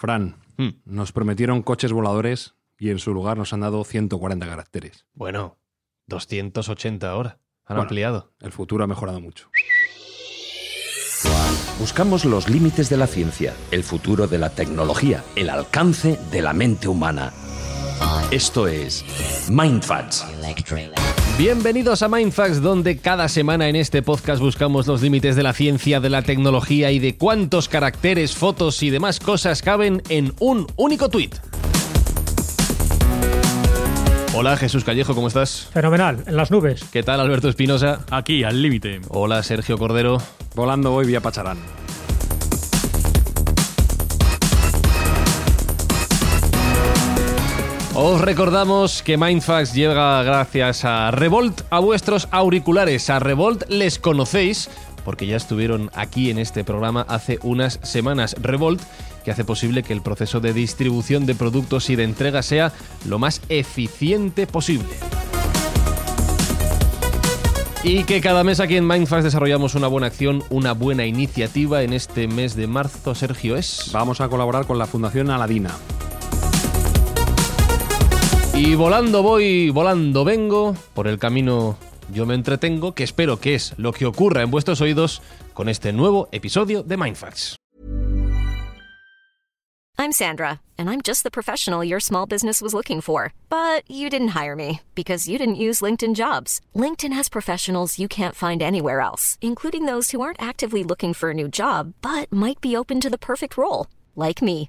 Fran, nos prometieron coches voladores y en su lugar nos han dado 140 caracteres. Bueno, 280 ahora. Han Bueno. ampliado. El futuro ha mejorado mucho. Buscamos los límites de la ciencia, el futuro de la tecnología, el alcance de la mente humana. Esto es Mindfacts. Bienvenidos a Mindfax, donde cada semana en este podcast buscamos los límites de la ciencia, de la tecnología y de cuántos caracteres, fotos y demás cosas caben en un único tuit. Hola Jesús Callejo, ¿cómo estás? Fenomenal, en las nubes. ¿Qué tal Alberto Espinosa? Aquí, al límite. Hola Sergio Cordero. Volando hoy vía Pacharán. Os recordamos que Mindfax llega gracias a Revolt a vuestros auriculares. A Revolt les conocéis porque ya estuvieron aquí en este programa hace unas semanas. Revolt que hace posible que el proceso de distribución de productos y de entrega sea lo más eficiente posible. Y que cada mes aquí en Mindfax desarrollamos una buena acción, una buena iniciativa en este mes de marzo. Sergio es. Vamos a colaborar con la Fundación Aladina. Y volando voy, volando vengo, por el camino yo me entretengo, que espero que es lo que ocurra en vuestros oídos con este nuevo episodio de Mindfacts. I'm Sandra, and I'm just the professional your small business was looking for. But you didn't hire me because you didn't use LinkedIn jobs. LinkedIn has professionals you can't find anywhere else, including those who aren't actively looking for a new job but might be open to the perfect role, like me.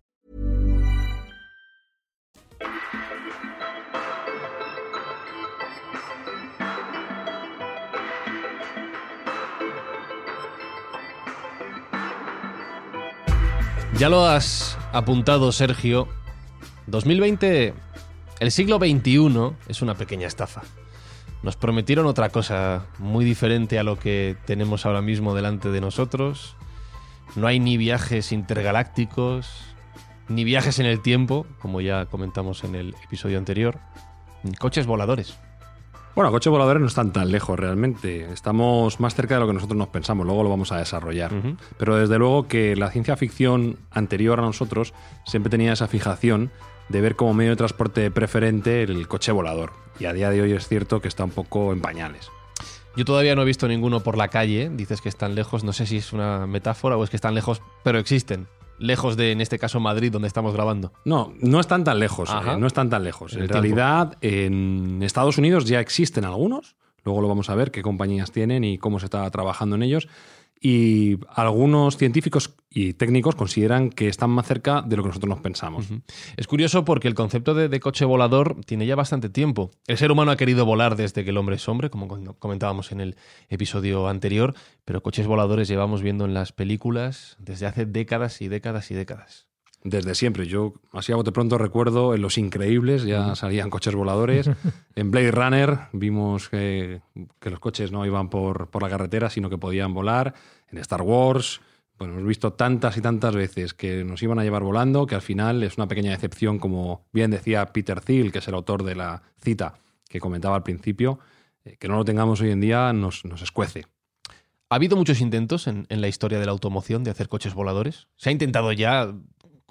Ya lo has apuntado, Sergio. 2020, el siglo XXI es una pequeña estafa. Nos prometieron otra cosa muy diferente a lo que tenemos ahora mismo delante de nosotros. No hay ni viajes intergalácticos, ni viajes en el tiempo, como ya comentamos en el episodio anterior, ni coches voladores. Bueno, coches voladores no están tan lejos realmente. Estamos más cerca de lo que nosotros nos pensamos. Luego lo vamos a desarrollar. Pero desde luego que la ciencia ficción anterior a nosotros siempre tenía esa fijación de ver como medio de transporte preferente el coche volador. Y a día de hoy es cierto que está un poco en pañales. Yo todavía no he visto ninguno por la calle. Dices que están lejos. No sé si es una metáfora o es que están lejos, pero existen. Lejos de, en este caso, Madrid, donde estamos grabando. No, no están tan lejos. Eh, no están tan lejos. En realidad, en Estados Unidos ya existen algunos. Luego lo vamos a ver qué compañías tienen y cómo se está trabajando en ellos. Y algunos científicos y técnicos consideran que están más cerca de lo que nosotros nos pensamos. Es curioso porque el concepto de, coche volador tiene ya bastante tiempo. El ser humano ha querido volar desde que el hombre es hombre, como comentábamos en el episodio anterior, pero coches voladores llevamos viendo en las películas desde hace décadas y décadas y décadas. Desde siempre. Yo, así a bote pronto, recuerdo en Los Increíbles ya salían coches voladores. en Blade Runner vimos que, que los coches no iban por, por la carretera, sino que podían volar. En Star Wars, bueno, hemos visto tantas y tantas veces que nos iban a llevar volando que al final es una pequeña decepción, como bien decía Peter Thiel, que es el autor de la cita que comentaba al principio. eh, que no lo tengamos hoy en día nos, nos escuece. ¿Ha habido muchos intentos en, en la historia de la automoción de hacer coches voladores? ¿Se ha intentado ya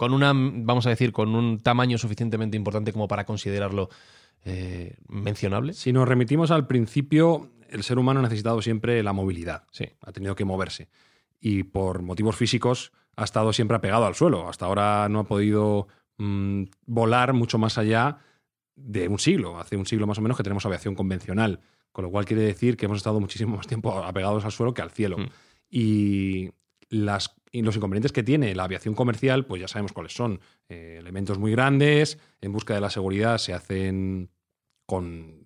con una, vamos a decir, con un tamaño suficientemente importante como para considerarlo eh, mencionable? Si nos remitimos al principio, el ser humano ha necesitado siempre la movilidad. Sí. Ha tenido que moverse. Y por motivos físicos ha estado siempre apegado al suelo. Hasta ahora no ha podido mm, volar mucho más allá de un siglo. Hace un siglo más o menos que tenemos aviación convencional. Con lo cual quiere decir que hemos estado muchísimo más tiempo apegados al suelo que al cielo. Mm. Y, las, y los inconvenientes que tiene la aviación comercial, pues ya sabemos cuáles son. Eh, elementos muy grandes, en busca de la seguridad se hacen con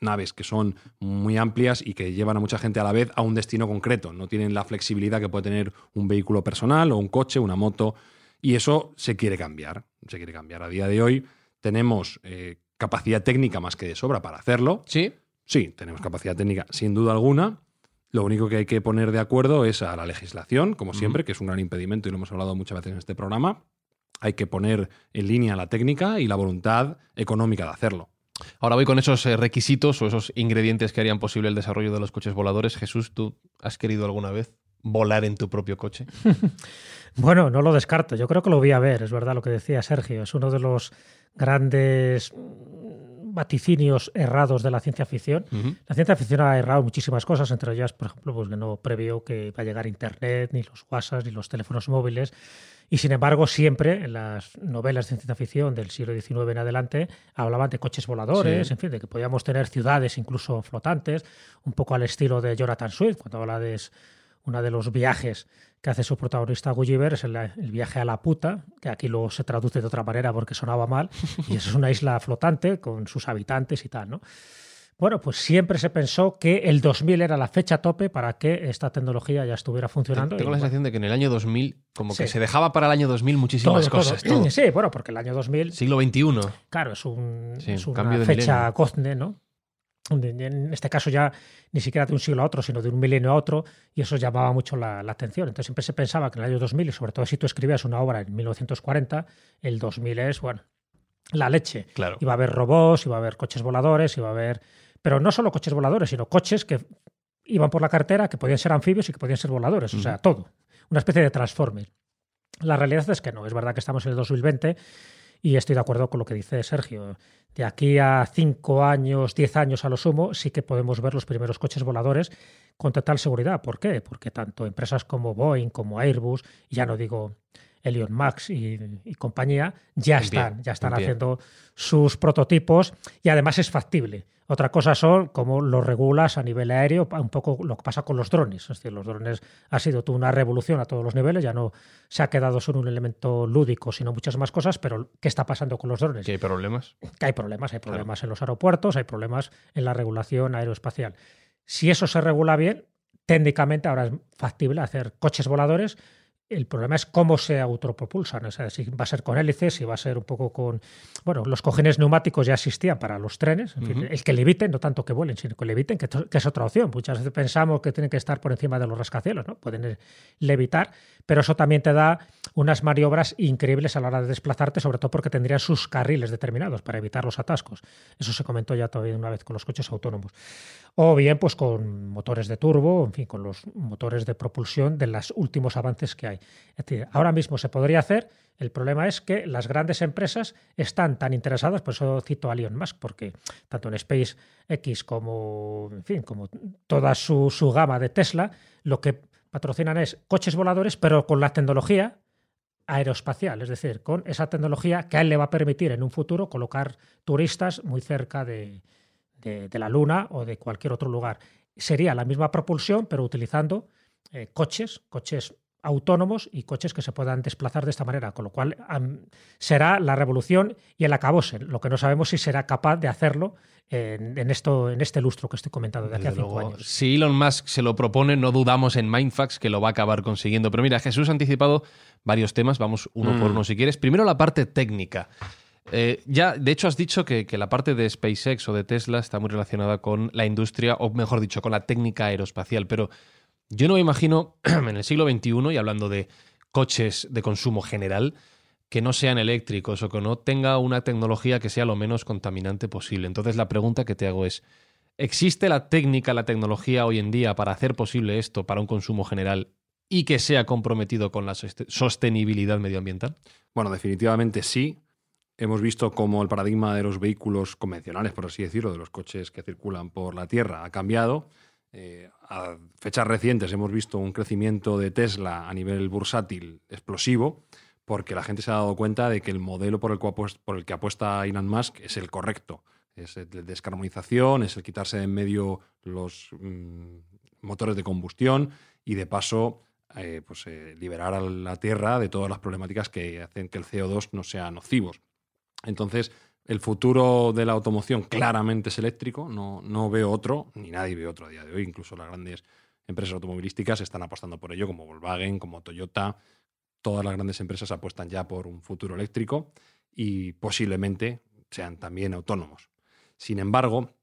naves que son muy amplias y que llevan a mucha gente a la vez a un destino concreto. No tienen la flexibilidad que puede tener un vehículo personal o un coche, una moto. Y eso se quiere cambiar. Se quiere cambiar. A día de hoy tenemos eh, capacidad técnica más que de sobra para hacerlo. Sí. Sí, tenemos capacidad técnica sin duda alguna. Lo único que hay que poner de acuerdo es a la legislación, como siempre, que es un gran impedimento y lo hemos hablado muchas veces en este programa. Hay que poner en línea la técnica y la voluntad económica de hacerlo. Ahora voy con esos eh, requisitos o esos ingredientes que harían posible el desarrollo de los coches voladores. Jesús, ¿tú has querido alguna vez volar en tu propio coche? Bueno, no lo descarto. Yo creo que lo voy a ver. Es verdad lo que decía Sergio. Es uno de los grandes vaticinios errados de la ciencia ficción. La ciencia ficción ha errado muchísimas cosas, entre ellas, por ejemplo, pues que no previó que va a llegar Internet, ni los WhatsApp, ni los teléfonos móviles. Y sin embargo, siempre en las novelas de ciencia ficción del siglo XIX en adelante hablaban de coches voladores, Sí. en fin, de que podíamos tener ciudades incluso flotantes, un poco al estilo de Jonathan Swift, cuando habla de uno de los viajes que hace su protagonista Gulliver, es el, el viaje a la puta, que aquí luego se traduce de otra manera porque sonaba mal, y eso es una isla flotante con sus habitantes y tal, ¿no? Bueno, pues siempre se pensó que el 2000 era la fecha tope para que esta tecnología ya estuviera funcionando. Tengo la bueno, sensación de que en el año 2000, como que Sí. se dejaba para el año 2000 muchísimas todo, cosas. todo. todo. Sí, bueno, porque el año 2000 Siglo XXI. Claro, es, un, Sí, es un una cambio de fecha milenio. cosne, ¿no? En este caso ya ni siquiera de un siglo a otro, sino de un milenio a otro, y eso llamaba mucho la, la atención. Entonces siempre se pensaba que en el año 2000, y sobre todo si tú escribías una obra en 1940, el 2000 es, bueno, la leche. Claro. Iba a haber robots, iba a haber coches voladores, iba a haber... Pero no solo coches voladores, sino coches que iban por la carretera, que podían ser anfibios y que podían ser voladores, o sea, todo. Una especie de transformer. La realidad es que no, es verdad que estamos en el 2020 y estoy de acuerdo con lo que dice Sergio. De aquí a cinco años, diez años a lo sumo, sí que podemos ver los primeros coches voladores con total seguridad. ¿Por qué? Porque tanto empresas como Boeing, como Airbus, ya no digo Elon Max y, y compañía, ya están, ya están haciendo sus prototipos y además es factible. Otra cosa son cómo lo regulas a nivel aéreo, un poco lo que pasa con los drones. Es decir, los drones ha sido una revolución a todos los niveles, ya no se ha quedado solo un elemento lúdico, sino muchas más cosas, pero ¿qué está pasando con los drones? Que hay problemas. que hay problemas, hay problemas en los aeropuertos, hay problemas en la regulación aeroespacial. Si eso se regula bien, técnicamente ahora es factible hacer coches voladores. El problema es cómo se autopropulsan, o sea, si va a ser con hélices, si va a ser un poco con... Bueno, los cojines neumáticos ya existían para los trenes, en fin, el que leviten, no tanto que vuelen, sino que leviten, que, que es otra opción. Muchas veces pensamos que tienen que estar por encima de los rascacielos, ¿no? Pueden eh, levitar, pero eso también te da unas maniobras increíbles a la hora de desplazarte, sobre todo porque tendrían sus carriles determinados para evitar los atascos. Eso se comentó ya todavía una vez con los coches autónomos. O bien, pues con motores de turbo, en fin, con los motores de propulsión de los últimos avances que hay. Es decir, ahora mismo se podría hacer. El problema es que las grandes empresas están tan interesadas, por eso cito a Elon Musk, porque tanto en SpaceX como, en fin, como toda su, su gama de Tesla, lo que patrocinan es coches voladores, pero con la tecnología aeroespacial, es decir, con esa tecnología que a él le va a permitir en un futuro colocar turistas muy cerca de, de- la Luna o de cualquier otro lugar. Sería la misma propulsión, pero utilizando eh, coches, coches autónomos y coches que se puedan desplazar de esta manera, con lo cual será la revolución y el acabose. Lo que no sabemos si será capaz de hacerlo en, en esto, en este lustro que estoy comentando de aquí a Desde cinco luego, años. Si Elon Musk se lo propone, no dudamos en Mindfax que lo va a acabar consiguiendo. Pero mira, Jesús ha anticipado varios temas, vamos uno por Mm. uno si quieres. Primero la parte técnica. Eh, ya, de hecho, has dicho que, que la parte de SpaceX o de Tesla está muy relacionada con la industria, o mejor dicho, con la técnica aeroespacial. Pero yo no me imagino en el siglo XXI, y hablando de coches de consumo general, que no sean eléctricos o que no tenga una tecnología que sea lo menos contaminante posible. Entonces la pregunta que te hago es, ¿Existe la técnica, la tecnología hoy en día para hacer posible esto para un consumo general y que sea comprometido con la soste- sostenibilidad medioambiental? Bueno, definitivamente sí. Hemos visto cómo el paradigma de los vehículos convencionales, por así decirlo, de los coches que circulan por la Tierra, ha cambiado. Eh, a fechas recientes hemos visto un crecimiento de Tesla a nivel bursátil explosivo, porque la gente se ha dado cuenta de que el modelo por el, apuest- por el que apuesta Elon Musk es el correcto. Es el de descarbonización, es el quitarse de en medio los mm, motores de combustión y de paso eh, pues, eh, liberar a la Tierra de todas las problemáticas que hacen que el CO2 no sea nocivos. Entonces, el futuro de la automoción claramente es eléctrico, no, no veo otro, ni nadie ve otro a día de hoy, incluso las grandes empresas automovilísticas están apostando por ello, como Volkswagen, como Toyota, todas las grandes empresas apuestan ya por un futuro eléctrico y posiblemente sean también autónomos. Sin embargo,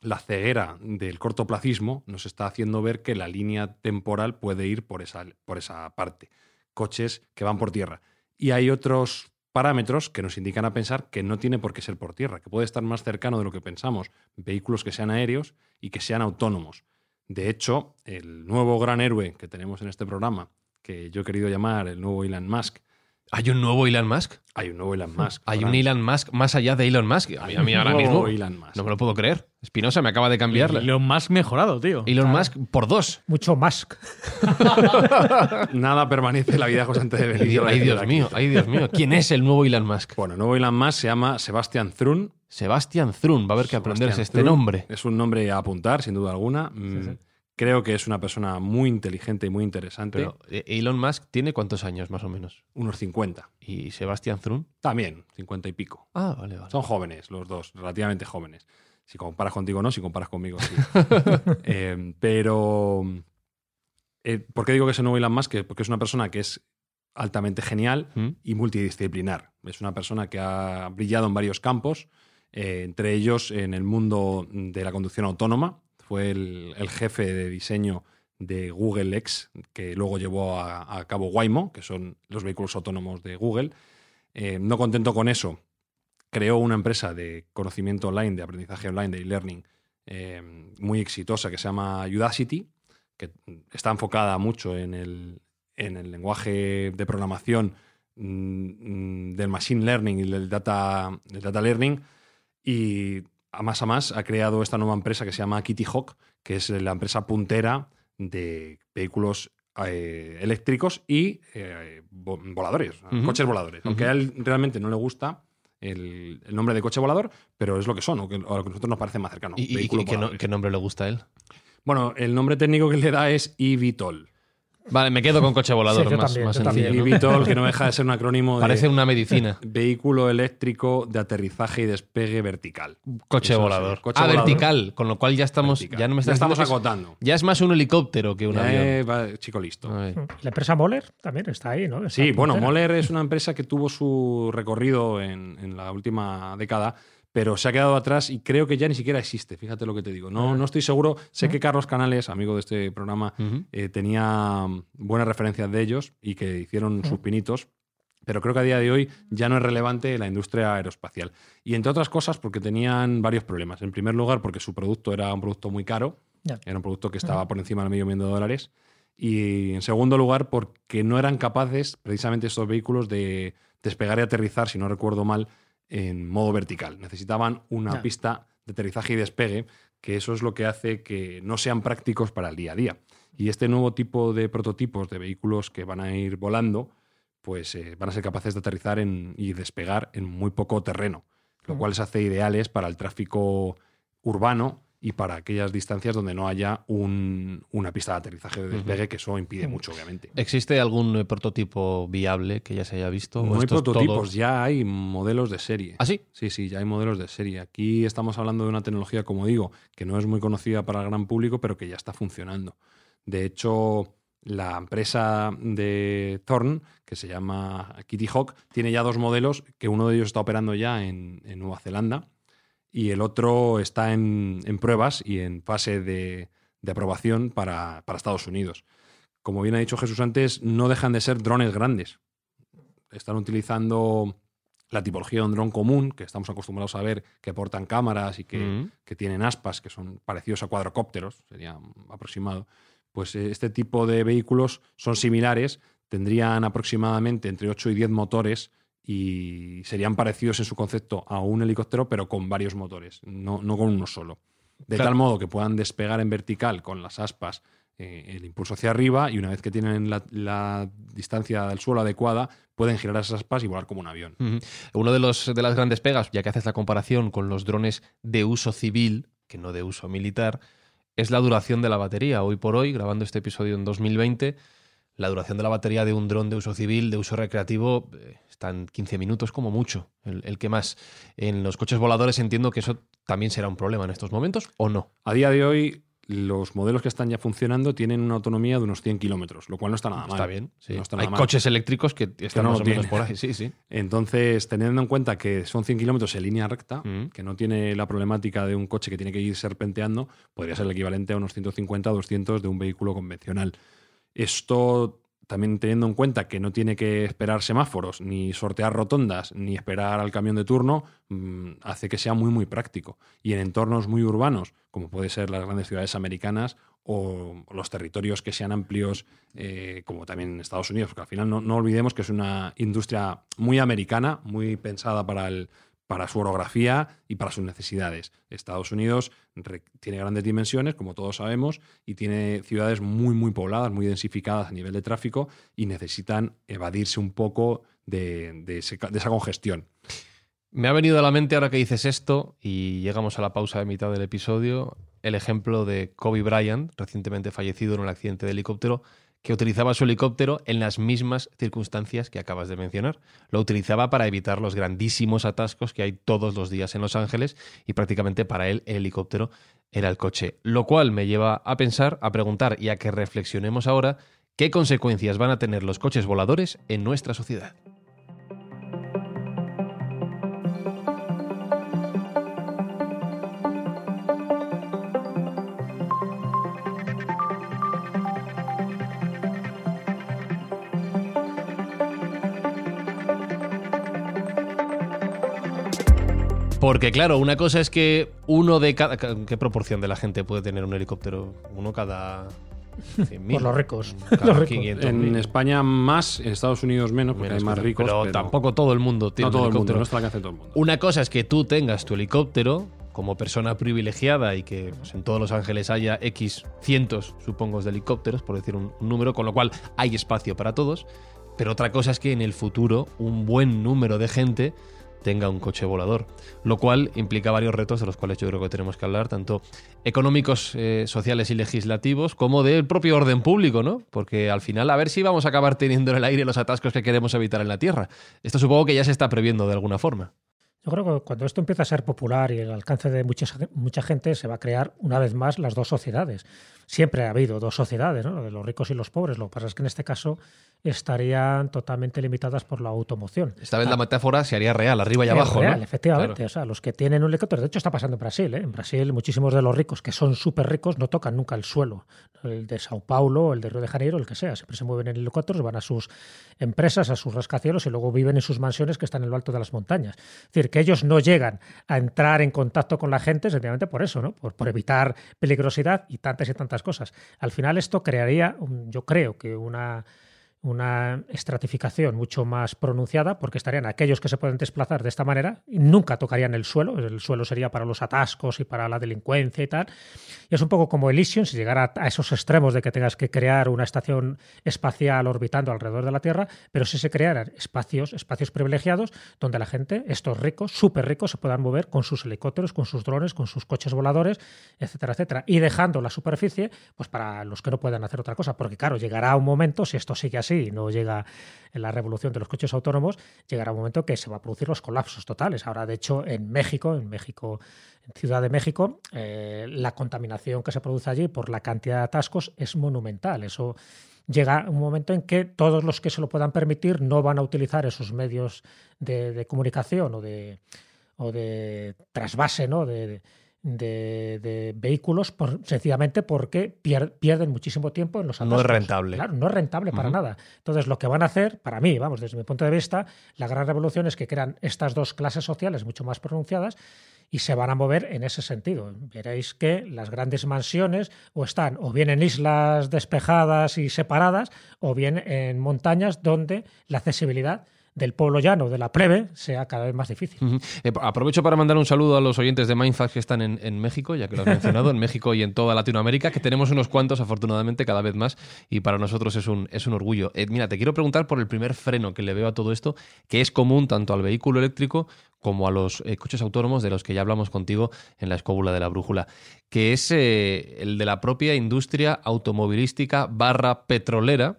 la ceguera del cortoplacismo nos está haciendo ver que la línea temporal puede ir por esa, por esa parte. Coches que van por tierra. Y hay otros parámetros que nos indican a pensar que no tiene por qué ser por tierra, que puede estar más cercano de lo que pensamos. Vehículos que sean aéreos y que sean autónomos. De hecho, el nuevo gran héroe que tenemos en este programa, que yo he querido llamar el nuevo Elon Musk, ¿Hay un nuevo Elon Musk? hay un nuevo Elon Musk. ¿Hay un. Elon Musk más allá de Elon Musk? A mí, a mí ahora Un nuevo mismo Elon Musk. no me lo puedo creer. Espinosa me acaba de cambiar. Lo más mejorado, tío. Elon Musk por dos. Mucho Musk. Nada permanece en la vida constante de Ay. Dios, ay, Dios mío, ay, Dios mío. ¿Quién es el nuevo Elon Musk? Bueno, el nuevo Elon Musk se llama Sebastian Thrun. Sebastian Thrun. Va a haber que Sebastian aprenderse este Thrun. nombre. Es un nombre a apuntar, sin duda alguna. Mm, Creo que es una persona muy inteligente y muy interesante. Pero eh, Elon Musk tiene cuántos años más o menos. Unos 50. ¿Y Sebastian Thrun? También, 50 y pico. Ah, vale, vale. Son jóvenes los dos, relativamente jóvenes. Si comparas contigo, no. Si comparas conmigo, sí. Eh, pero, eh, ¿por qué digo que es el nuevo Elon Musk? Que- Porque es una persona que es altamente genial ¿Mm? y multidisciplinar. Es una persona que ha brillado en varios campos, eh, entre ellos en el mundo de la conducción autónoma. Fue el, jefe de diseño de Google X, que luego llevó a, a cabo Waymo, que son los vehículos autónomos de Google. Eh, no contento con eso, creó una empresa de conocimiento online, de aprendizaje online, de e-learning, eh, muy exitosa que se llama Udacity, que está enfocada mucho en el, en el lenguaje de programación mm, mm, del machine learning y del data, del data learning. Y a más a más ha creado esta nueva empresa que se llama Kitty Hawk, que es la empresa puntera de vehículos eh, eléctricos y eh, vo- voladores, coches voladores. Aunque a él realmente no le gusta el, el nombre de coche volador, pero es lo que son, o, que, o a lo que a nosotros nos parece más cercano. ¿Y, y- vehículos y qué, no- voladores. qué nombre le gusta a él? Bueno, el nombre técnico que le da es eVTOL. Vale, me quedo con coche volador, Sí, yo más, también, más yo sencillo. también. ¿no? eVTOL, que no deja de ser un acrónimo de Parece una medicina. vehículo eléctrico de aterrizaje y despegue vertical. Coche Eso volador. coche ah, volador. vertical, con lo cual ya estamos. Vertical. Ya no me Ya estamos acotando. Ya es más un helicóptero que un Ya, avión. eh, va, chico listo. Ay. La empresa Moller también está ahí, ¿no? Está Sí, bueno. Moller es una empresa que tuvo su recorrido en, en la última década, pero se ha quedado atrás y creo que ya ni siquiera existe. Fíjate lo que te digo. No, no estoy seguro. Sé que Carlos Canales, amigo de este programa, eh, tenía mm, buenas referencias de ellos y que hicieron sus pinitos. Pero creo que a día de hoy ya no es relevante la industria aeroespacial. Y entre otras cosas porque tenían varios problemas. En primer lugar, porque su producto era un producto muy caro. Era un producto que estaba por encima del medio millón de dólares. Y en segundo lugar, porque no eran capaces, precisamente estos vehículos, de despegar y aterrizar, si no recuerdo mal, en modo vertical. Necesitaban una pista de aterrizaje y despegue, que eso es lo que hace que no sean prácticos para el día a día. Y este nuevo tipo de prototipos de vehículos que van a ir volando, pues eh, van a ser capaces de aterrizar en- y despegar en muy poco terreno, lo cual les hace ideales para el tráfico urbano y para aquellas distancias donde no haya un- una pista de aterrizaje de despegue, que eso impide mucho, obviamente. ¿Existe algún eh, prototipo viable que ya se haya visto? ¿O No hay todo- prototipos, ya hay modelos de serie. ¿Ah, sí? Sí, sí, ya hay modelos de serie. Aquí estamos hablando de una tecnología, como digo, que no es muy conocida para el gran público, pero que ya está funcionando. De hecho, la empresa de Thorn, que se llama Kitty Hawk, tiene ya dos modelos, que uno de ellos está operando ya en, en Nueva Zelanda y el otro está en, en pruebas y en fase de, de aprobación para, para Estados Unidos. Como bien ha dicho Jesús antes, no dejan de ser drones grandes. Están utilizando la tipología de un dron común, que estamos acostumbrados a ver, que portan cámaras y que, Mm. que tienen aspas, que son parecidos a cuadrocópteros, sería aproximado, pues eh, este tipo de vehículos son similares, tendrían aproximadamente entre 8 y 10 motores y serían parecidos en su concepto a un helicóptero, pero con varios motores, no, no con uno solo. De Claro. tal modo que puedan despegar en vertical con las aspas eh, el impulso hacia arriba y una vez que tienen la, la distancia del suelo adecuada, pueden girar esas aspas y volar como un avión. Uno de, los, de las grandes pegas, ya que haces la comparación con los drones de uso civil, que no de uso militar, es la duración de la batería. Hoy por hoy, grabando este episodio en 2020, la duración de la batería de un dron de uso civil, de uso recreativo, eh, está en 15 minutos como mucho, el, el que más. En los coches voladores entiendo que eso también será un problema en estos momentos, ¿o no? A día de hoy, los modelos que están ya funcionando tienen una autonomía de unos 100 kilómetros, lo cual no está nada mal. Está bien, sí. No está Hay mal. coches eléctricos que están no más lo o menos tienen. por ahí, sí, sí. Entonces, teniendo en cuenta que son 100 kilómetros en línea recta, Mm. que no tiene la problemática de un coche que tiene que ir serpenteando, podría ser el equivalente a unos 150 o 200 de un vehículo convencional. Esto también teniendo en cuenta que no tiene que esperar semáforos, ni sortear rotondas, ni esperar al camión de turno, mm, hace que sea muy, muy práctico. Y en entornos muy urbanos, como puede ser las grandes ciudades americanas o los territorios que sean amplios, eh, como también Estados Unidos, porque al final no, no olvidemos que es una industria muy americana, muy pensada para, el, para su orografía y para sus necesidades. Estados Unidos tiene grandes dimensiones, como todos sabemos, y tiene ciudades muy, muy pobladas, muy densificadas a nivel de tráfico y necesitan evadirse un poco de, de esa congestión. Me ha venido a la mente ahora que dices esto y llegamos a la pausa de mitad del episodio el ejemplo de Kobe Bryant, recientemente fallecido en un accidente de helicóptero, que utilizaba su helicóptero en las mismas circunstancias que acabas de mencionar. Lo utilizaba para evitar los grandísimos atascos que hay todos los días en Los Ángeles y prácticamente para él el helicóptero era el coche. Lo cual me lleva a pensar, a preguntar y a que reflexionemos ahora qué consecuencias van a tener los coches voladores en nuestra sociedad. Porque claro, una cosa es que uno de cada... ¿Qué proporción de la gente puede tener un helicóptero? Uno cada 100.000. Por los ricos. Cada Los ricos. 500.000. En España más, en Estados Unidos menos, porque Menos hay más ricos. pero, tampoco todo el mundo tiene no todo un el mundo, helicóptero. no está de todo el mundo. Una cosa es que tú tengas tu helicóptero como persona privilegiada y que pues, en todos Los Ángeles haya X cientos, supongo, de helicópteros, por decir un, un número, con lo cual hay espacio para todos. Pero otra cosa es que en el futuro un buen número de gente tenga un coche volador, lo cual implica varios retos de los cuales yo creo que tenemos que hablar, tanto económicos, eh, sociales y legislativos, como del propio orden público, ¿no? Porque al final a ver si vamos a acabar teniendo en el aire los atascos que queremos evitar en la Tierra. Esto supongo que ya se está previendo de alguna forma. Yo creo que cuando esto empieza a ser popular y el alcance de mucha, mucha gente, se va a crear una vez más las dos sociedades. Siempre ha habido dos sociedades, ¿no? de los ricos y los pobres. Lo que pasa es que en este caso estarían totalmente limitadas por la automoción. Esta vez la metáfora se haría real, arriba y abajo, real, ¿no? efectivamente. Claro. O sea, los que tienen un helicóptero, de hecho está pasando en Brasil. ¿eh? En Brasil muchísimos de los ricos que son súper ricos no tocan nunca el suelo. El de Sao Paulo, el de Río de Janeiro, el que sea. Siempre se mueven en helicópteros, van a sus empresas, a sus rascacielos y luego viven en sus mansiones que están en lo alto de las montañas. Es decir, que ellos no llegan a entrar en contacto con la gente sencillamente por eso, ¿no? Por, por evitar peligrosidad y tantas y tantas cosas. Al final esto crearía, yo creo que una una estratificación mucho más pronunciada porque estarían aquellos que se pueden desplazar de esta manera y nunca tocarían el suelo, el suelo sería para los atascos y para la delincuencia y tal. Y es un poco como Elysium, si llegara a esos extremos de que tengas que crear una estación espacial orbitando alrededor de la Tierra, pero si se crearan espacios, espacios privilegiados donde la gente, estos ricos, súper ricos, se puedan mover con sus helicópteros, con sus drones, con sus coches voladores, etcétera, etcétera, y dejando la superficie pues para los que no puedan hacer otra cosa, porque claro, llegará un momento, si esto sigue así y no llega en la revolución de los coches autónomos, llegará un momento que se va a producir los colapsos totales. Ahora, de hecho, en México, en México, en Ciudad de México, eh, la contaminación que se produce allí por la cantidad de atascos es monumental. Eso llega un momento en que todos los que se lo puedan permitir no van a utilizar esos medios de, comunicación o de, o de trasvase, ¿no? De- de, de vehículos por, sencillamente porque pier- pierden muchísimo tiempo en los No atascos. es rentable. Claro, no es rentable para Ujú. nada. Entonces, lo que van a hacer, para mí, vamos, desde mi punto de vista, la gran revolución es que crean estas dos clases sociales mucho más pronunciadas y se van a mover en ese sentido. Veréis que las grandes mansiones o están o bien en islas despejadas y separadas o bien en montañas donde la accesibilidad del pueblo llano, de la plebe, sea cada vez más difícil. Eh, aprovecho para mandar un saludo a los oyentes de Mindfax que están en, en México, ya que lo has mencionado, en México y en toda Latinoamérica, que tenemos unos cuantos, afortunadamente, cada vez más, y para nosotros es un, es un orgullo. Eh, mira, te quiero preguntar por el primer freno que le veo a todo esto, que es común tanto al vehículo eléctrico como a los eh, coches autónomos de los que ya hablamos contigo en la escóbula de la brújula, que es eh, el de la propia industria automovilística barra petrolera,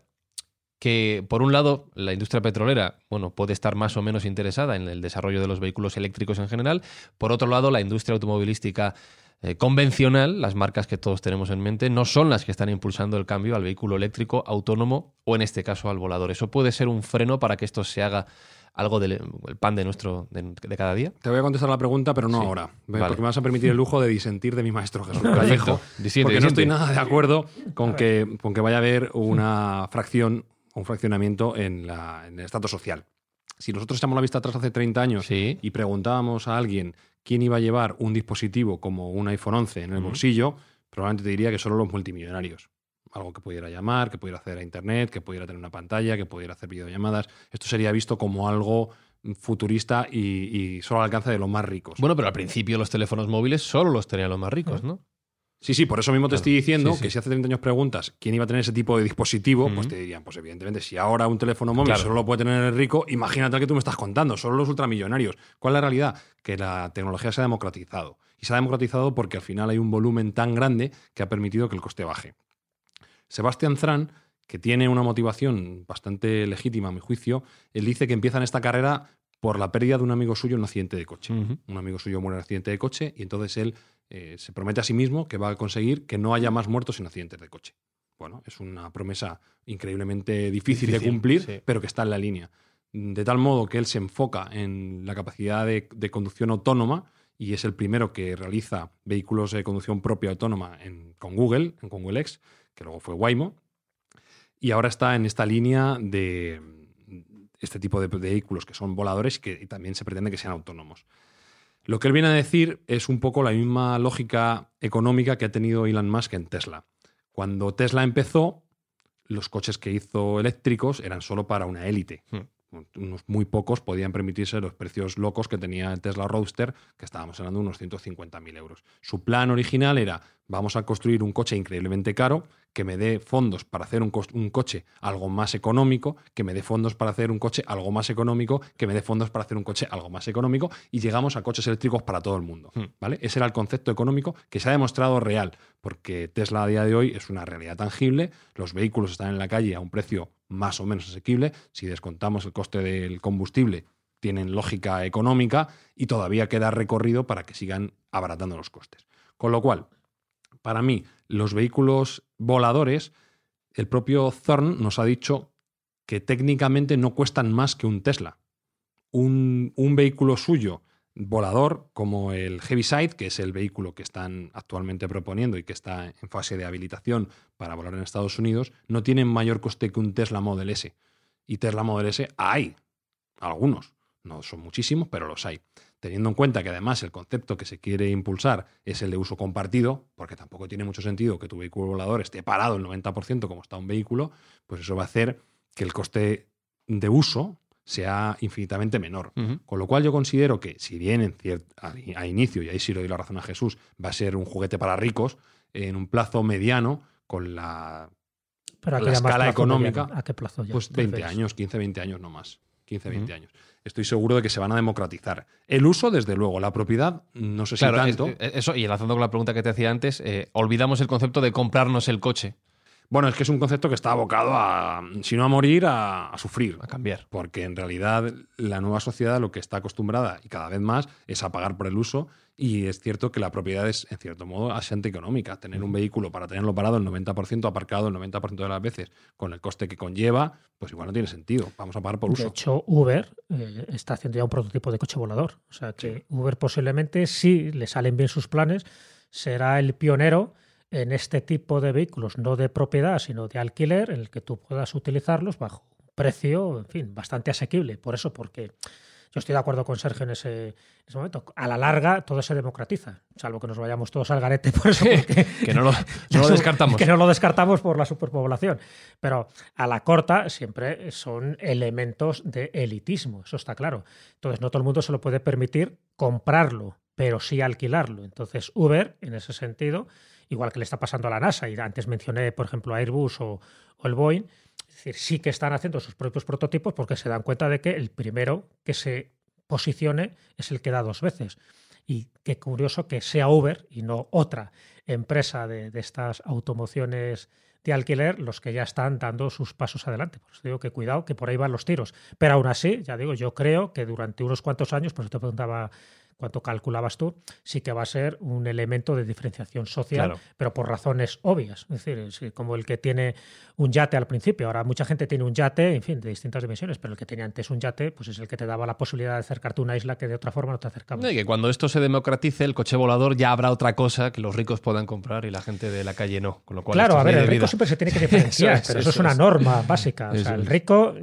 que por un lado la industria petrolera, bueno, puede estar más o menos interesada en el desarrollo de los vehículos eléctricos en general, por otro lado la industria automovilística eh, convencional, las marcas que todos tenemos en mente, no son las que están impulsando el cambio al vehículo eléctrico autónomo o en este caso al volador. Eso puede ser un freno para que esto se haga algo del el pan de nuestro de, de cada día. Te voy a contestar la pregunta, pero no Sí. ahora. Vale. Porque me vas a permitir el lujo de disentir de mi maestro Jesús. Callejo. Disiente, porque no estoy nada de acuerdo con que, con que vaya a haber una fracción, un fraccionamiento en, la, en el estatus social. Si nosotros echamos la vista atrás hace 30 años Sí. y preguntábamos a alguien quién iba a llevar un dispositivo como un iPhone 11 en el bolsillo, probablemente te diría que solo los multimillonarios. Algo que pudiera llamar, que pudiera hacer a internet, que pudiera tener una pantalla, que pudiera hacer videollamadas. Esto sería visto como algo futurista y, y solo al alcance de los más ricos. Bueno, pero al principio los teléfonos móviles solo los tenían los más ricos, ¿no? Sí, sí, por eso mismo te Claro, estoy diciendo sí, sí. que si hace 30 años preguntas quién iba a tener ese tipo de dispositivo, pues te dirían, pues evidentemente, si ahora un teléfono móvil Claro. solo lo puede tener el rico, imagínate que tú me estás contando, solo los ultramillonarios. ¿Cuál es la realidad? Que la tecnología se ha democratizado. Y se ha democratizado porque al final hay un volumen tan grande que ha permitido que el coste baje. Sebastián Zran, que tiene una motivación bastante legítima, a mi juicio, él dice que empieza en esta carrera por la pérdida de un amigo suyo en un accidente de coche. Un amigo suyo muere en un accidente de coche y entonces él eh, se promete a sí mismo que va a conseguir que no haya más muertos en accidentes de coche. Bueno, es una promesa increíblemente difícil, de cumplir, sí. pero que está en la línea. De tal modo que él se enfoca en la capacidad de, de conducción autónoma y es el primero que realiza vehículos de conducción propia autónoma en- con Google, en con Google X, que luego fue Waymo. Y ahora está en esta línea de este tipo de vehículos que son voladores y que y también se pretende que sean autónomos. Lo que él viene a decir es un poco la misma lógica económica que ha tenido Elon Musk en Tesla. Cuando Tesla empezó, los coches que hizo eléctricos eran solo para una élite. Hmm. Unos muy pocos podían permitirse los precios locos que tenía el Tesla Roadster, que estábamos hablando de unos 150.000 euros. Su plan original era, vamos a construir un coche increíblemente caro, que me dé fondos para hacer un, coche algo más económico, que me dé fondos para hacer un coche algo más económico, que me dé fondos para hacer un coche algo más económico, y llegamos a coches eléctricos para todo el mundo. Hmm. ¿vale? Ese era el concepto económico que se ha demostrado real, porque Tesla a día de hoy es una realidad tangible, los vehículos están en la calle a un precio más o menos asequible, si descontamos el coste del combustible, tienen lógica económica y todavía queda recorrido para que sigan abaratando los costes. Con lo cual, para mí, los vehículos voladores, el propio Thorn nos ha dicho que técnicamente no cuestan más que un Tesla. Un, un vehículo suyo volador como el Heaviside, que es el vehículo que están actualmente proponiendo y que está en fase de habilitación para volar en Estados Unidos, no tiene mayor coste que un Tesla Model S. Y Tesla Model S hay, algunos, no son muchísimos, pero los hay. Teniendo en cuenta que además el concepto que se quiere impulsar es el de uso compartido, porque tampoco tiene mucho sentido que tu vehículo volador esté parado el 90% como está un vehículo, pues eso va a hacer que el coste de uso sea infinitamente menor. Con lo cual yo considero que si bien en a, a inicio, y ahí sí le doy la razón a Jesús, va a ser un juguete para ricos, en un plazo mediano, con la Pero ¿a qué La llamas escala económica, mediano? ¿A qué plazo ya? pues te 20 refieres? años, 15, 20 años no más. 15, 20 Ujú. años. Estoy seguro de que se van a democratizar. El uso, desde luego, la propiedad, no sé si Claro, tanto. es- eso, y enlazando con la pregunta que te hacía antes, eh, olvidamos el concepto de comprarnos el coche. Bueno, es que es un concepto que está abocado a, si no a morir, a, a sufrir. A cambiar. Porque en realidad la nueva sociedad lo que está acostumbrada y cada vez más es a pagar por el uso y es cierto que la propiedad es, en cierto modo, asiente económica. Tener un vehículo para tenerlo parado el 90%, aparcado el 90% de las veces, con el coste que conlleva, pues igual no tiene sentido. Vamos a pagar por uso. De hecho, Uber eh, está haciendo ya un prototipo de coche volador. O sea que Uber posiblemente, si le salen bien sus planes, será el pionero en este tipo de vehículos, no de propiedad, sino de alquiler, en el que tú puedas utilizarlos bajo un precio, en fin, bastante asequible. Por eso, porque yo estoy de acuerdo con Sergio en ese, en ese momento. A la larga, todo se democratiza, salvo que nos vayamos todos al garete por eso. porque- Que no lo, no lo descartamos. que no lo descartamos por la superpoblación. Pero a la corta siempre son elementos de elitismo, eso está claro. Entonces no todo el mundo se lo puede permitir comprarlo, pero sí alquilarlo. Entonces Uber, en ese sentido, igual que le está pasando a la NASA, y antes mencioné, por ejemplo, Airbus o, el Boeing, es decir, sí que están haciendo sus propios prototipos porque se dan cuenta de que el primero que se posicione es el que da dos veces. Y qué curioso que sea Uber y no otra empresa de, de estas automociones de alquiler los que ya están dando sus pasos adelante. Por eso digo que cuidado, que por ahí van los tiros. Pero aún así, ya digo, yo creo que durante unos cuantos años, por eso te preguntaba cuánto calculabas tú, sí que va a ser un elemento de diferenciación social, Claro. pero por razones obvias. Es decir, es como el que tiene un yate al principio. Ahora mucha gente tiene un yate, en fin, de distintas dimensiones, pero el que tenía antes un yate, pues es el que te daba la posibilidad de acercarte a una isla que de otra forma no te acercaba. Y que cuando esto se democratice, el coche volador ya habrá otra cosa que los ricos puedan comprar y la gente de la calle no. Con lo cual, Claro, a ver, el rico siempre se tiene que diferenciar, Eso es, pero eso, eso es una norma básica. O sea, el rico,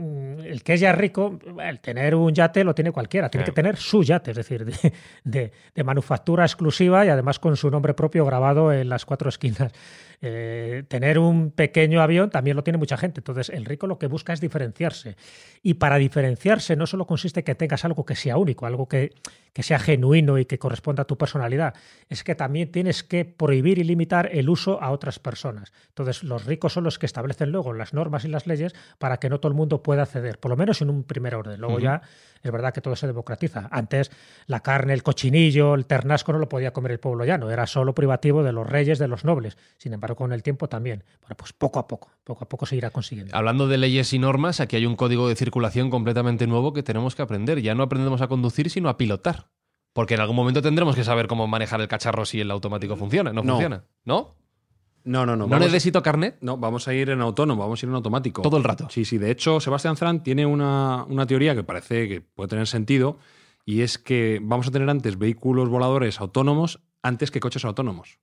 el que es ya rico, el tener un yate lo tiene cualquiera, tiene Claro. que tener su yate, es decir, de, de- de manufactura exclusiva y además con su nombre propio grabado en las cuatro esquinas. Eh, tener un pequeño avión también lo tiene mucha gente. Entonces, el rico lo que busca es diferenciarse. Y para diferenciarse no solo consiste que tengas algo que sea único, algo que, que sea genuino y que corresponda a tu personalidad, es que también tienes que prohibir y limitar el uso a otras personas. Entonces, los ricos son los que establecen luego las normas y las leyes para que no todo el mundo pueda acceder, por lo menos en un primer orden. Luego ya es verdad que todo se democratiza. Antes la carne, el cochinillo, el ternasco no lo podía comer el pueblo llano, era solo privativo de los reyes, de los nobles. Sin embargo, con el tiempo también. Bueno, pues poco a poco, poco a poco se irá consiguiendo. Hablando de leyes y normas, aquí hay un código de circulación completamente nuevo que tenemos que aprender. Ya no aprendemos a conducir, sino a pilotar. Porque en algún momento tendremos que saber cómo manejar el cacharro si el automático funciona. ¿No, No. funciona? ¿No? No, no, no. ¿No, vamos- necesito carnet? No, vamos a ir en autónomo, vamos a ir en automático. Todo el rato. Sí, sí. De hecho, Sebastián Zran tiene una, una teoría que parece que puede tener sentido y es que vamos a tener antes vehículos voladores autónomos antes que coches autónomos.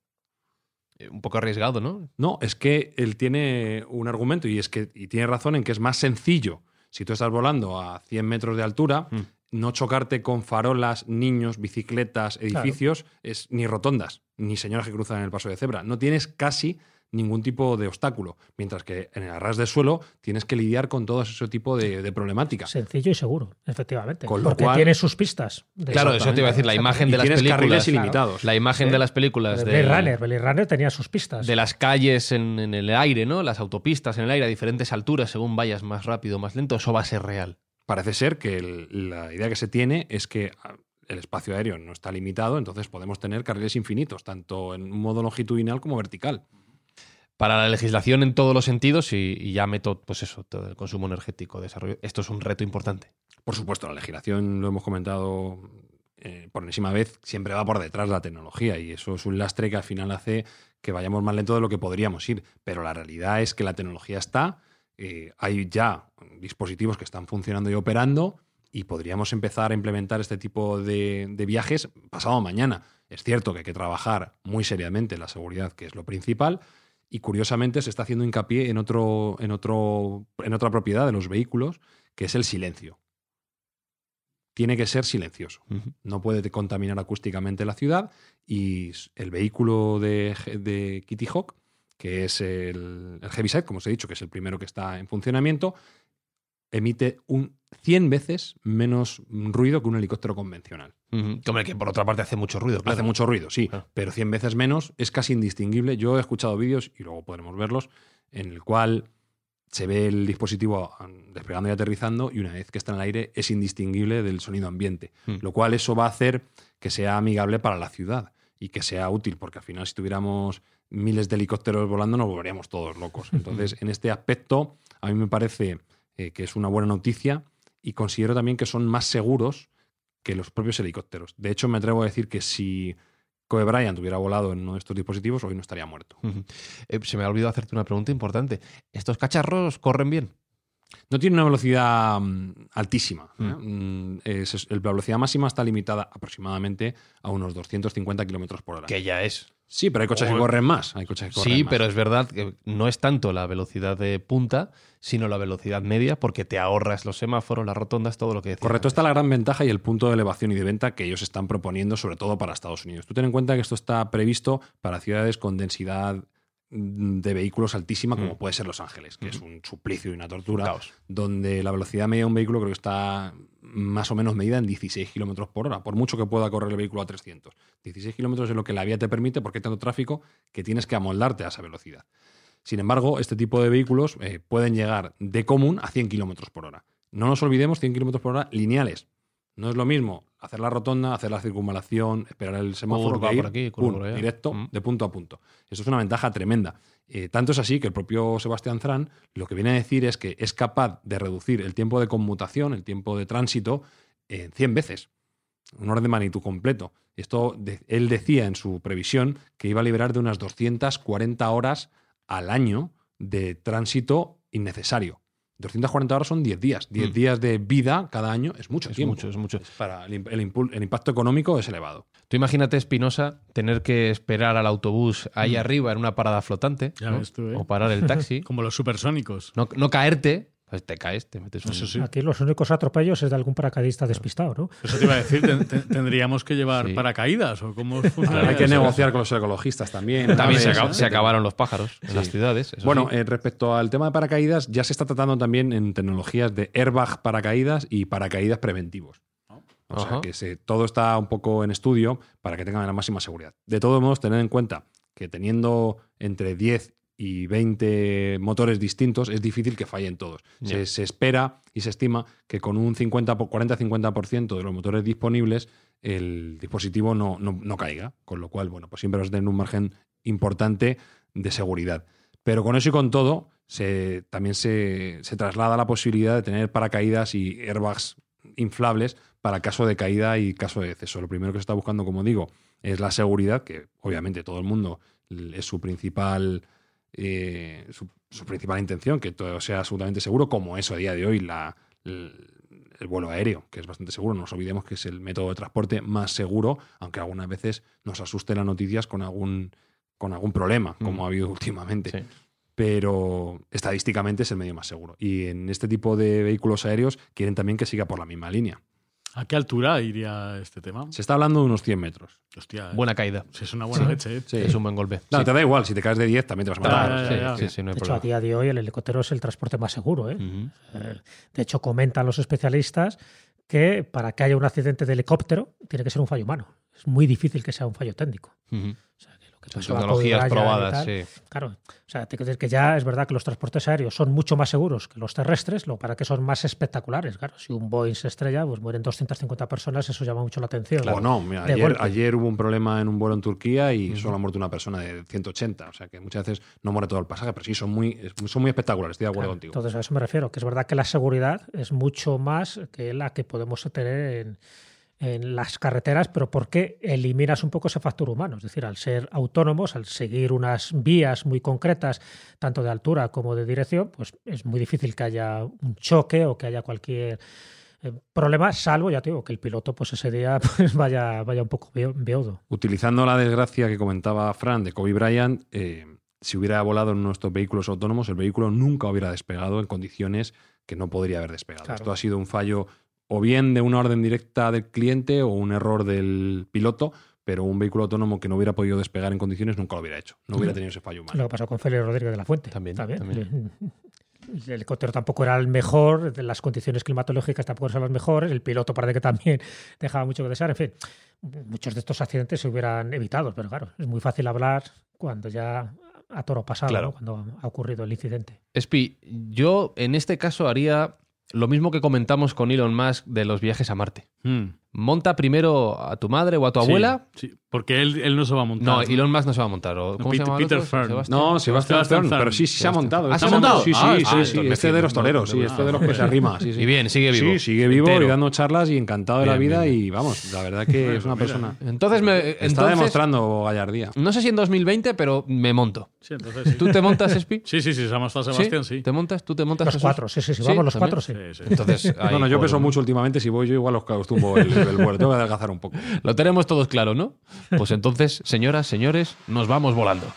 Eh, Un poco arriesgado, ¿no? No, es que él tiene un argumento y es que y tiene razón en que es más sencillo si tú estás volando a 100 metros de altura, Mm. No chocarte con farolas, niños, bicicletas, edificios, es, ni rotondas, ni señoras que cruzan el paso de cebra. No tienes casi ningún tipo de obstáculo, mientras que en el arras de suelo tienes que lidiar con todo ese tipo de, de problemáticas. Sencillo y seguro, efectivamente. Con lo porque cual- tiene sus pistas. de- Claro, eso te iba a decir, la imagen Y de las tienes películas. carriles claro. ilimitados. La imagen Sí. de las películas De de, Blade Runner, Blade Runner tenía sus pistas. de las calles en, en el aire, ¿no? Las autopistas en el aire a diferentes alturas, según vayas más rápido o más lento, eso va a ser real. Parece ser que el- la idea que se tiene es que ah, el espacio aéreo no está limitado, entonces podemos tener carriles infinitos, tanto en un modo longitudinal como vertical. Para la legislación en todos los sentidos y, y ya meto, pues eso, todo el consumo energético, desarrollo. Esto es un reto importante. Por supuesto, la legislación, lo hemos comentado eh, por enésima vez, siempre va por detrás de la tecnología y eso es un lastre que al final hace que vayamos más lento de lo que podríamos ir. Pero la realidad es que la tecnología está, eh, hay ya dispositivos que están funcionando y operando y podríamos empezar a implementar este tipo de, de viajes pasado mañana. Es cierto que hay que trabajar muy seriamente en la seguridad, que es lo principal, y curiosamente se está haciendo hincapié en, otro, en, otro, en otra propiedad de los vehículos, que es el silencio. Tiene que ser silencioso. No puede contaminar acústicamente la ciudad y el vehículo de Kitty Hawk, que es el, el Heaviside, como os he dicho, que es el primero que está en funcionamiento, emite un 100 veces menos ruido que un helicóptero convencional. Que, hombre, que por otra parte hace mucho ruido. claro. Hace mucho ruido, sí, Claro. pero 100 veces menos es casi indistinguible. Yo he escuchado vídeos, y luego podremos verlos, en el cual se ve el dispositivo ah, despegando y aterrizando y una vez que está en el aire es indistinguible del sonido ambiente. Hmm. Lo cual eso va a hacer que sea amigable para la ciudad y que sea útil, porque al final si tuviéramos miles de helicópteros volando, nos volveríamos todos locos. Entonces, en este aspecto, a mí me parece eh, que es una buena noticia y considero también que son más seguros que los propios helicópteros. De hecho, me atrevo a decir que si Kobe Bryant hubiera volado en uno de estos dispositivos, hoy no estaría muerto. Eh, se me ha olvidado hacerte una pregunta importante. ¿Estos cacharros corren bien? No tiene una velocidad mm, altísima. ¿eh? Mm, es- la velocidad máxima está limitada aproximadamente a unos 250 kilómetros por hora. Que ya es. Sí, pero hay coches que corren más. Hay coches que corren Sí, más. pero es verdad que no es tanto la velocidad de punta, sino la velocidad media, porque te ahorras los semáforos, las rotondas, todo lo que decías Correcto, está la gran ventaja y el punto de elevación y de venta que ellos están proponiendo, sobre todo para Estados Unidos. Tú ten en cuenta que esto está previsto para ciudades con densidad mm, de vehículos altísima, como Mm. puede ser Los Ángeles, que es un suplicio y una tortura, Caos. donde la velocidad media de un vehículo creo que está más o menos medida en 16 kilómetros por hora, por mucho que pueda correr el vehículo a 300. 16 kilómetros es lo que la vía te permite porque hay tanto tráfico que tienes que amoldarte a esa velocidad. Sin embargo, este tipo de vehículos eh, pueden llegar de común a 100 kilómetros por hora. No nos olvidemos, 100 kilómetros por hora lineales. No es lo mismo hacer la rotonda, hacer la circunvalación, esperar el semáforo, que ir, por aquí, curva pum, por allá. directo, Mm. de punto a punto. Eso es una ventaja tremenda. Eh, tanto es así que el propio Sebastián Zran lo que viene a decir es que es capaz de reducir el tiempo de conmutación, el tiempo de tránsito, en 100 veces. Un orden de magnitud completo. Esto de- él decía en su previsión que iba a liberar de unas 240 horas al año de tránsito innecesario. 240 horas son 10 días. 10 Mm. días de vida cada año es mucho Es tiempo. mucho, es mucho. Para el, impacto económico es elevado. Tú imagínate, Espinosa, tener que esperar al autobús ahí arriba en una parada flotante, Ya ¿no? ves tú, ¿eh? o parar el taxi, Como los supersónicos. no, no caerte, pues te caes, te metes un... Eso sí. Aquí los únicos atropellos es de algún paracaidista despistado, ¿no? Eso te iba a decir, ten- ten- ¿tendríamos que llevar Sí. paracaídas o cómo funciona? Hay que negociar con los ecologistas también. También se, ¿sabes? acab- se acabaron los pájaros en las ciudades. eso Bueno, sí. eh, respecto al tema de paracaídas, ya se está tratando también en tecnologías de airbag paracaídas y paracaídas preventivos. O sea, Ajá. que se- todo está un poco en estudio para que tengan la máxima seguridad. De todos modos, tener en cuenta que teniendo entre 10 y 20 motores distintos, es difícil que fallen todos. Se, se espera y se estima que con un 50 po- 40-50% de los motores disponibles, el dispositivo no, no- no caiga. Con lo cual, bueno, pues siempre vas a tener un margen importante de seguridad. Pero con eso y con todo, se, también se, se traslada la posibilidad de tener paracaídas y airbags inflables para caso de caída y caso de deceso. Lo primero que se está buscando, como digo, es la seguridad, que obviamente todo el mundo es su principal, eh, su, su principal intención, que todo sea absolutamente seguro, como es a día de hoy la, el, el vuelo aéreo, que es bastante seguro. No nos olvidemos que es el método de transporte más seguro, aunque algunas veces nos asusten las noticias con algún, con algún problema, como Mm. ha habido últimamente Sí. pero estadísticamente es el medio más seguro. Y en este tipo de vehículos aéreos quieren también que siga por la misma línea. ¿A qué altura iría este tema? Se está hablando de unos 100 metros. Hostia, Buena caída. si es una buena leche. ¿eh? Sí. Es un buen golpe. No, Sí. te da igual, si te caes de 10 también te vas a matar. Ya, ya, sí, ya. sí, sí, no hay De hecho, a día de hoy el helicóptero es el transporte más seguro. ¿eh? Eh, De hecho, comentan los especialistas que para que haya un accidente de helicóptero tiene que ser un fallo humano. Es muy difícil que sea un fallo técnico. O sea, que Son tecnologías probadas, sí. Claro, o sea, te quiero decir que ya es verdad que los transportes aéreos son mucho más seguros que los terrestres, lo para que son más espectaculares. Claro, si un Boeing se estrella, pues mueren 250 personas, eso llama mucho la atención. O no, mira, ayer, hubo un problema en un vuelo en Turquía y solo ha muerto una persona de 180. O sea que muchas veces no muere todo el pasaje, pero sí son muy, son muy espectaculares, estoy de acuerdo Claro, contigo. Entonces a eso me refiero, que es verdad que la seguridad es mucho más que la que podemos tener en, en las carreteras, pero porque eliminas un poco ese factor humano. Es decir, al ser autónomos, al seguir unas vías muy concretas, tanto de altura como de dirección, pues es muy difícil que haya un choque o que haya cualquier eh, problema, salvo, ya te digo, que el piloto pues ese día pues vaya, vaya un poco beo- beodo. Utilizando la desgracia que comentaba Fran de Kobe Bryant, eh, si hubiera volado en nuestros vehículos autónomos, el vehículo nunca hubiera despegado en condiciones que no podría haber despegado. Claro. Esto ha sido un fallo o bien de una orden directa del cliente o un error del piloto, pero un vehículo autónomo que no hubiera podido despegar en condiciones nunca lo hubiera hecho. No hubiera tenido ese fallo humano. Lo que pasó con Félix Rodríguez de la Fuente. También, también. El helicóptero tampoco era el mejor, las condiciones climatológicas tampoco eran las mejores, el piloto parece que también dejaba mucho que desear. En fin, muchos de estos accidentes se hubieran evitado, pero claro, es muy fácil hablar cuando ya a toro pasado, Claro. ¿no? cuando ha ocurrido el incidente. Espi, yo en este caso haría lo mismo que comentamos con Elon Musk de los viajes a Marte. Hmm. Monta primero a tu madre o a tu Sí, abuela. Sí, porque él, él no se va a montar. No, Elon Musk no se va a montar. ¿o ¿Cómo se Peter- llama Peter? Fern. Sebastián. No, Sebastián Sebastián Fern, Fern. pero sí, sí se ha montado. Ah, Este ¿se ha montado? Sí, sí, Ah, sí, ah, sí, Este de los toreros, no, sí, no, este no, de los no, que se no. arrima. Sí, sí. Y bien, sigue vivo. Sí, sigue vivo Entero. y dando charlas y encantado de la vida bien, y vamos, la verdad que es una persona... Entonces, me, Está demostrando gallardía. no sé si en 2020, pero me monto. Sí, entonces sí. ¿Tú te montas, Espi? Sí, sí, sí, se llama Sebastián, sí. ¿Te montas? ¿Tú te montas? Los cuatro, sí, sí, sí, vamos los cuatro, sí. Entonces, Bueno, yo peso mucho últimamente, si voy yo igual os acostumbo el, tengo que adelgazar un poco. Lo tenemos todos claro, ¿no? Pues entonces, señoras, señores, nos vamos volando.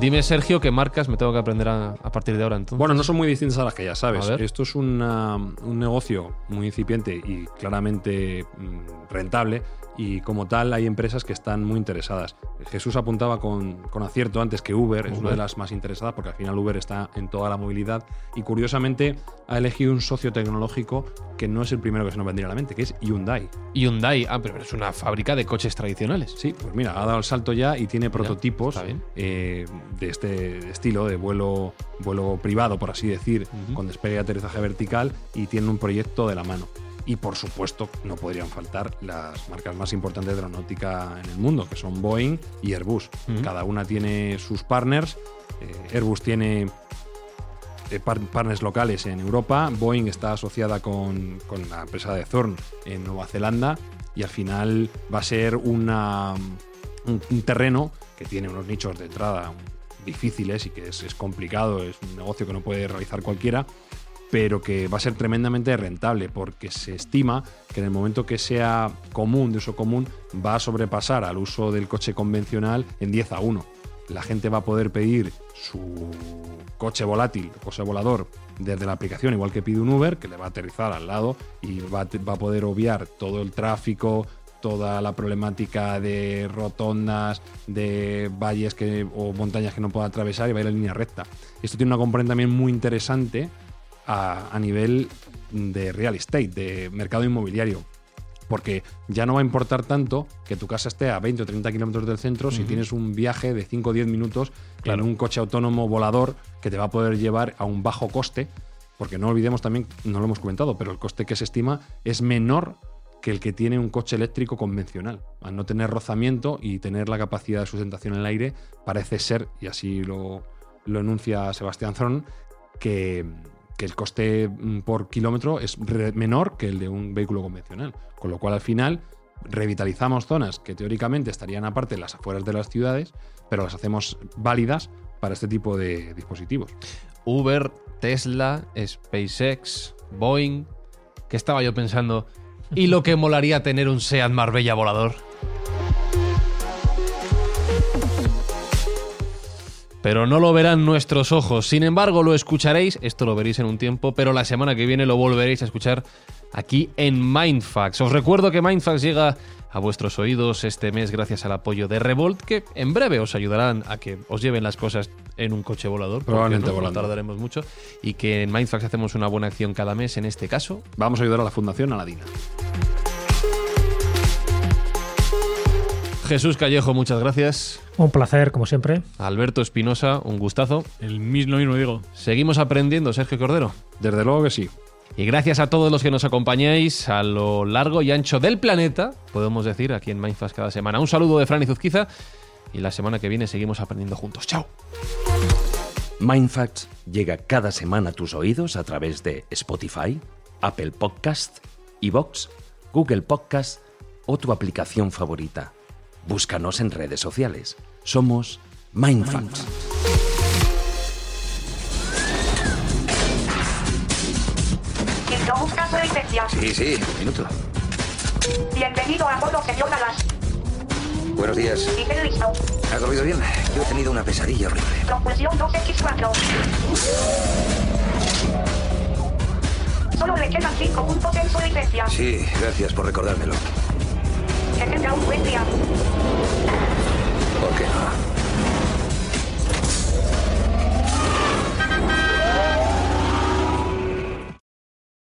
Dime, Sergio, qué marcas me tengo que aprender a, a partir de ahora entonces. Bueno, no son muy distintas a las que ya sabes. Esto es una- un negocio muy incipiente y claramente mm, rentable y como tal hay empresas que están muy interesadas. Jesús apuntaba con, con acierto antes que Uber, es una de las más interesadas porque al final Uber está en toda la movilidad y curiosamente ha elegido un socio tecnológico que no es el primero que se nos vendría a la mente, que es Hyundai. Hyundai, ah, pero es una fábrica de coches tradicionales. Sí, pues mira, ha dado el salto ya y tiene prototipos eh, de este estilo, de vuelo, vuelo privado, por así decir, con despegue y aterrizaje vertical, y tiene un proyecto de la mano. Y por supuesto, no podrían faltar las marcas más importantes de la náutica en el mundo, que son Boeing y Airbus. Cada una tiene sus partners. Eh, Airbus tiene eh, par- partners locales en Europa. Boeing está asociada con, con la empresa de Thorn en Nueva Zelanda. Y al final va a ser una, un, un terreno que tiene unos nichos de entrada difíciles y que es, es complicado, es un negocio que no puede realizar cualquiera, pero que va a ser tremendamente rentable porque se estima que en el momento que sea común, de uso común, va a sobrepasar al uso del coche convencional en 10 a 1. La gente va a poder pedir su coche volátil, coche volador, desde la aplicación, igual que pide un Uber, que le va a aterrizar al lado y va va a poder obviar todo el tráfico, toda la problemática de rotondas, de valles que, o montañas que no pueda atravesar y va a ir en línea recta. Esto tiene una componente también muy interesante a, a nivel de real estate, de mercado inmobiliario. Porque ya no va a importar tanto que tu casa esté a 20 o 30 kilómetros del centro si tienes un viaje de 5 o 10 minutos en un coche autónomo volador que te va a poder llevar a un bajo coste. Porque no olvidemos también, no lo hemos comentado, pero el coste que se estima es menor que el que tiene un coche eléctrico convencional. Al no tener rozamiento y tener la capacidad de sustentación en el aire, parece ser, y así lo, lo enuncia Sebastián Zorn, que, que el coste mm, por kilómetro es menor que el de un vehículo convencional. Con lo cual, al final, revitalizamos zonas que teóricamente estarían aparte en las afueras de las ciudades, pero las hacemos válidas para este tipo de dispositivos. Uber, Tesla, SpaceX, Boeing. ¿Qué estaba yo pensando? ¿Y lo que molaría tener un Seat Marbella volador? Pero no lo verán nuestros ojos. Sin embargo, lo escucharéis, esto lo veréis en un tiempo, pero la semana que viene lo volveréis a escuchar aquí en Mindfax. Os recuerdo que Mindfax llega a vuestros oídos este mes gracias al apoyo de Revolt, que en breve os ayudarán a que os lleven las cosas en un coche volador. Probablemente no, no volando. tardaremos mucho. Y que en Mindfax hacemos una buena acción cada mes, en este caso. Vamos a ayudar a la Fundación Aladina. Jesús Callejo, muchas gracias. Un placer, como siempre. Alberto Espinosa, un gustazo. El mismo, lo mismo digo. Seguimos aprendiendo, Sergio Cordero. Desde luego que sí. Y gracias a todos los que nos acompañáis a lo largo y ancho del planeta, podemos decir, aquí en Mindfast cada semana. Un saludo de Fran y Zuzquiza y la semana que viene seguimos aprendiendo juntos. ¡Chao! Mindfacts llega cada semana a tus oídos a través de Spotify, Apple Podcast, Evox, Google Podcast o tu aplicación favorita. Búscanos en redes sociales. Somos Mindfacts. Sí, sí, un minuto. Bienvenido a bordo, señor Dallas. Buenos días. Nivel listo. ¿Ha dormido bien? Yo he tenido una pesadilla horrible. Propulsión 2X4. Solo le quedan 5 puntos en su licencia. Sí, gracias por recordármelo. Que tenga un buen día. ¿Por qué no?